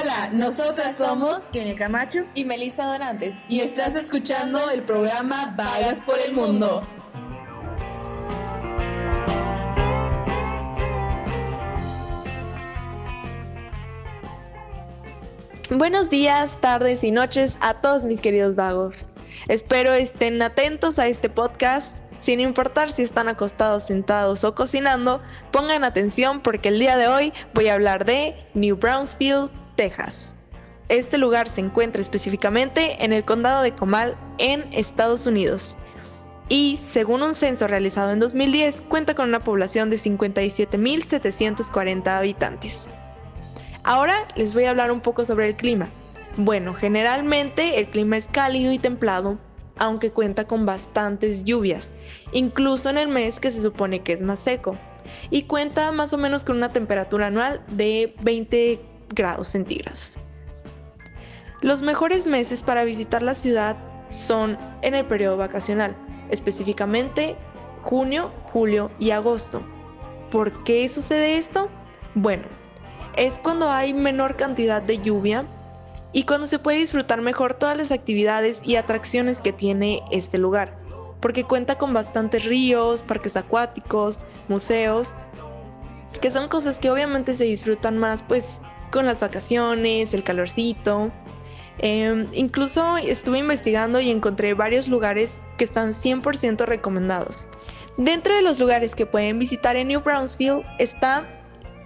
Hola, nosotras somos Kenia Camacho y Melissa Donantes y estás escuchando el programa Vagas por el Mundo. Buenos días, tardes y noches a todos mis queridos vagos. Espero estén atentos a este podcast. Sin importar si están acostados, sentados o cocinando, pongan atención porque el día de hoy voy a hablar de New Brownsville, Texas. Este lugar se encuentra específicamente en el condado de Comal, en Estados Unidos. Y según un censo realizado en 2010, cuenta con una población de 57.740 habitantes. Ahora les voy a hablar un poco sobre el clima. Bueno, generalmente el clima es cálido y templado, aunque cuenta con bastantes lluvias, incluso en el mes que se supone que es más seco, y cuenta más o menos con una temperatura anual de 20 grados centígrados. Los mejores meses para visitar la ciudad son en el periodo vacacional, específicamente junio, julio y agosto. ¿Por qué sucede esto? Bueno, es cuando hay menor cantidad de lluvia y cuando se puede disfrutar mejor todas las actividades y atracciones que tiene este lugar, porque cuenta con bastantes ríos, parques acuáticos, museos, que son cosas que obviamente se disfrutan más pues con las vacaciones, el calorcito. Em, incluso estuve investigando y encontré varios lugares que están 100% recomendados. Dentro de los lugares que pueden visitar en New Brownsville está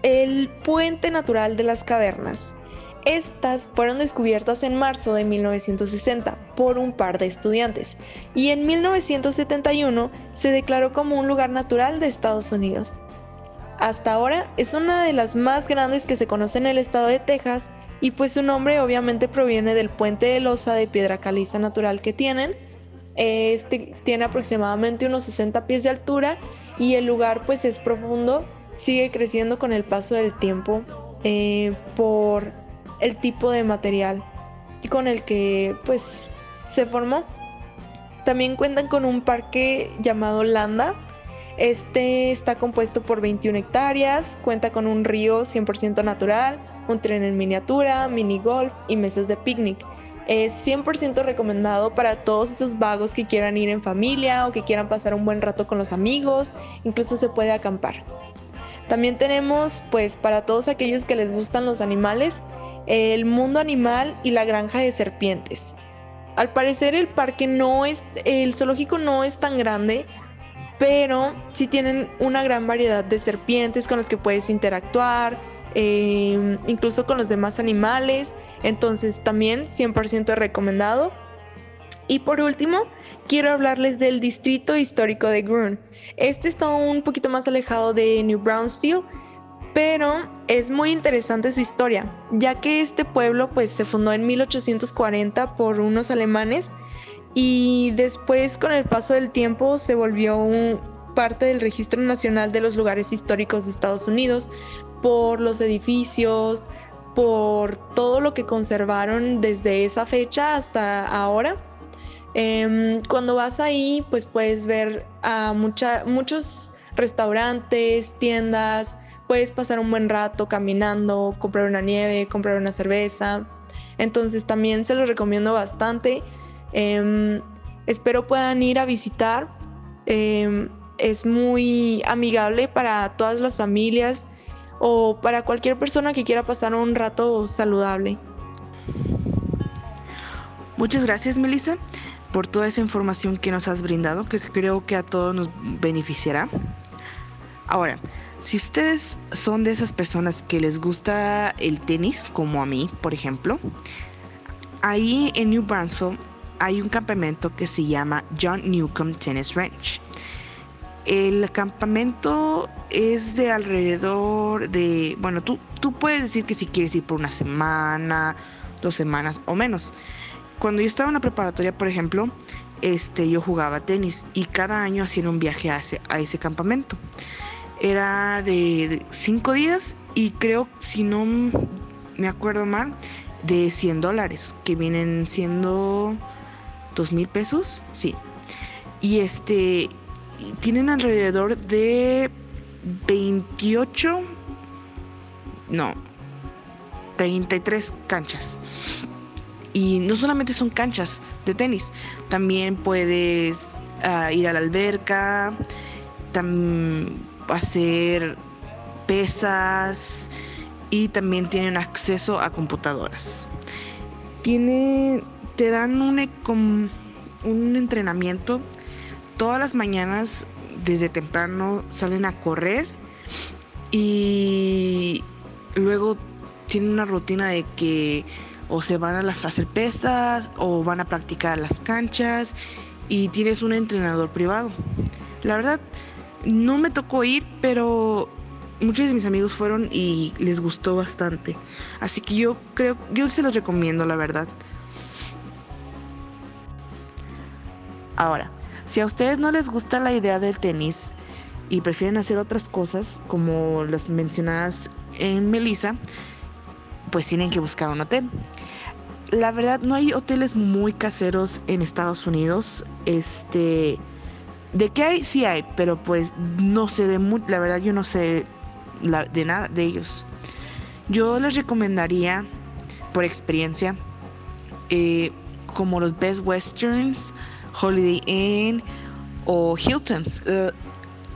el Puente Natural de las Cavernas. Estas fueron descubiertas en marzo de 1960 por un par de estudiantes y en 1971 se declaró como un lugar natural de Estados Unidos. Hasta ahora es una de las más grandes que se conoce en el estado de Texas y pues su nombre obviamente proviene del puente de losa de piedra caliza natural que tienen. Este tiene aproximadamente unos 60 pies de altura y el lugar pues es profundo, sigue creciendo con el paso del tiempo eh, por el tipo de material con el que pues se formó. También cuentan con un parque llamado Landa, este está compuesto por 21 hectáreas, cuenta con un río 100% natural, un tren en miniatura, mini golf y mesas de picnic. Es 100% recomendado para todos esos vagos que quieran ir en familia o que quieran pasar un buen rato con los amigos, incluso se puede acampar. También tenemos, pues para todos aquellos que les gustan los animales, el mundo animal y la granja de serpientes. Al parecer el parque no es, el zoológico no es tan grande, pero sí tienen una gran variedad de serpientes con las que puedes interactuar, eh, incluso con los demás animales, entonces también 100% recomendado. Y por último, quiero hablarles del distrito histórico de Grun. Este está un poquito más alejado de New Brownsville, pero es muy interesante su historia, ya que este pueblo pues se fundó en 1840 por unos alemanes y después con el paso del tiempo se volvió parte del Registro Nacional de los Lugares Históricos de Estados Unidos por los edificios, por todo lo que conservaron desde esa fecha hasta ahora. Em, cuando vas ahí, pues puedes ver a muchos restaurantes, tiendas, puedes pasar un buen rato caminando, comprar una nieve, comprar una cerveza. Entonces también se los recomiendo bastante. Em, espero puedan ir a visitar. Em, es muy amigable para todas las familias o para cualquier persona que quiera pasar un rato saludable. Muchas gracias, Melissa, por toda esa información que nos has brindado, que creo que a todos nos beneficiará. Ahora, si ustedes son de esas personas que les gusta el tenis, como a mí, por ejemplo, ahí en New Brunswick hay un campamento que se llama John Newcomb Tennis Ranch. El campamento es de alrededor de, bueno, tú, tú puedes decir que si quieres ir por una semana, dos semanas o menos. Cuando yo estaba en la preparatoria, por ejemplo, este, yo jugaba tenis y cada año hacían un viaje a ese, a ese campamento. Era de cinco días y creo, si no me acuerdo mal, de 100 dólares, que vienen siendo dos mil pesos, sí. Y este, tienen alrededor de 28, no, 33 canchas. Y no solamente son canchas de tenis, también puedes ah, ir a la alberca, hacer pesas y también tienen acceso a computadoras. Tiene, te dan un, un entrenamiento todas las mañanas desde temprano salen a correr y luego tienen una rutina de que o se van a las hacer pesas o van a practicar a las canchas y tienes un entrenador privado. La verdad, no me tocó ir, pero muchos de mis amigos fueron y les gustó bastante. Así que yo creo, yo se los recomiendo, la verdad. Ahora, si a ustedes no les gusta la idea del tenis y prefieren hacer otras cosas, como las mencionadas en Melissa, pues tienen que buscar un hotel. La verdad, no hay hoteles muy caseros en Estados Unidos. Este. De qué hay, sí hay, pero pues no sé de mucho. La verdad, yo no sé de nada de ellos. Yo les recomendaría, por experiencia, eh, como los Best Westerns, Holiday Inn o Hiltons. Eh,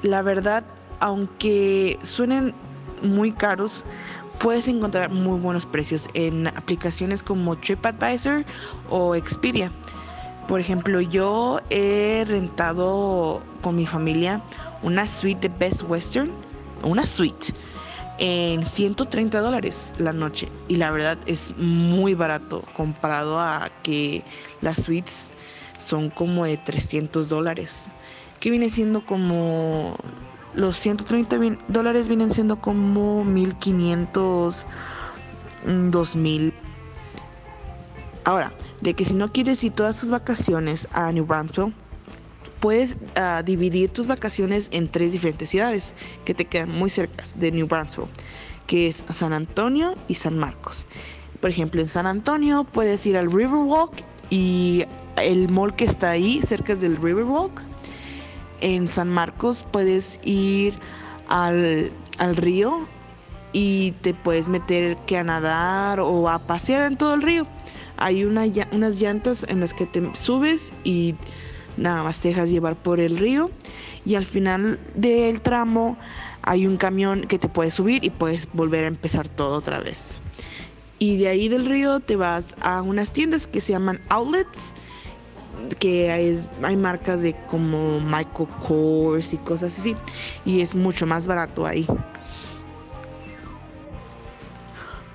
la verdad, aunque suenen muy caros, puedes encontrar muy buenos precios en aplicaciones como TripAdvisor o Expedia. Por ejemplo, yo he rentado con mi familia una suite de Best Western, una suite, en 130 dólares la noche. Y la verdad es muy barato comparado a que las suites son como de 300 dólares, que viene siendo como los 130 dólares vienen siendo como 1500, 2000. Ahora, de que si no quieres ir todas tus vacaciones a New Brunswick, puedes ah, dividir tus vacaciones en tres diferentes ciudades que te quedan muy cerca de New Brunswick, que es San Antonio y San Marcos. Por ejemplo, en San Antonio puedes ir al Riverwalk y el mall que está ahí, cerca del Riverwalk en San Marcos puedes ir al, río y te puedes meter que a nadar o a pasear en todo el río. Hay unas llantas en las que te subes y nada más te dejas llevar por el río y al final del tramo hay un camión que te puedes subir y puedes volver a empezar todo otra vez. Y de ahí del río te vas a unas tiendas que se llaman outlets que hay marcas de como Michael Kors y cosas así y es mucho más barato ahí.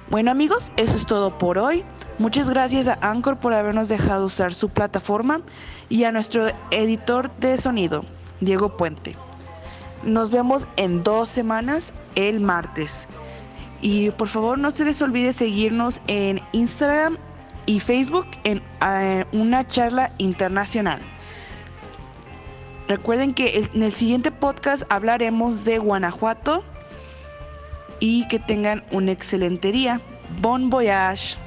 Bueno amigos, eso es todo por hoy. Muchas gracias a Anchor por habernos dejado usar su plataforma y a nuestro editor de sonido, Diego Puente. Nos vemos en dos semanas, el martes. Y por favor no se les olvide seguirnos en Instagram y Facebook en eh, una charla internacional. Recuerden que en el siguiente podcast hablaremos de Guanajuato y que tengan un excelente día. Bon voyage.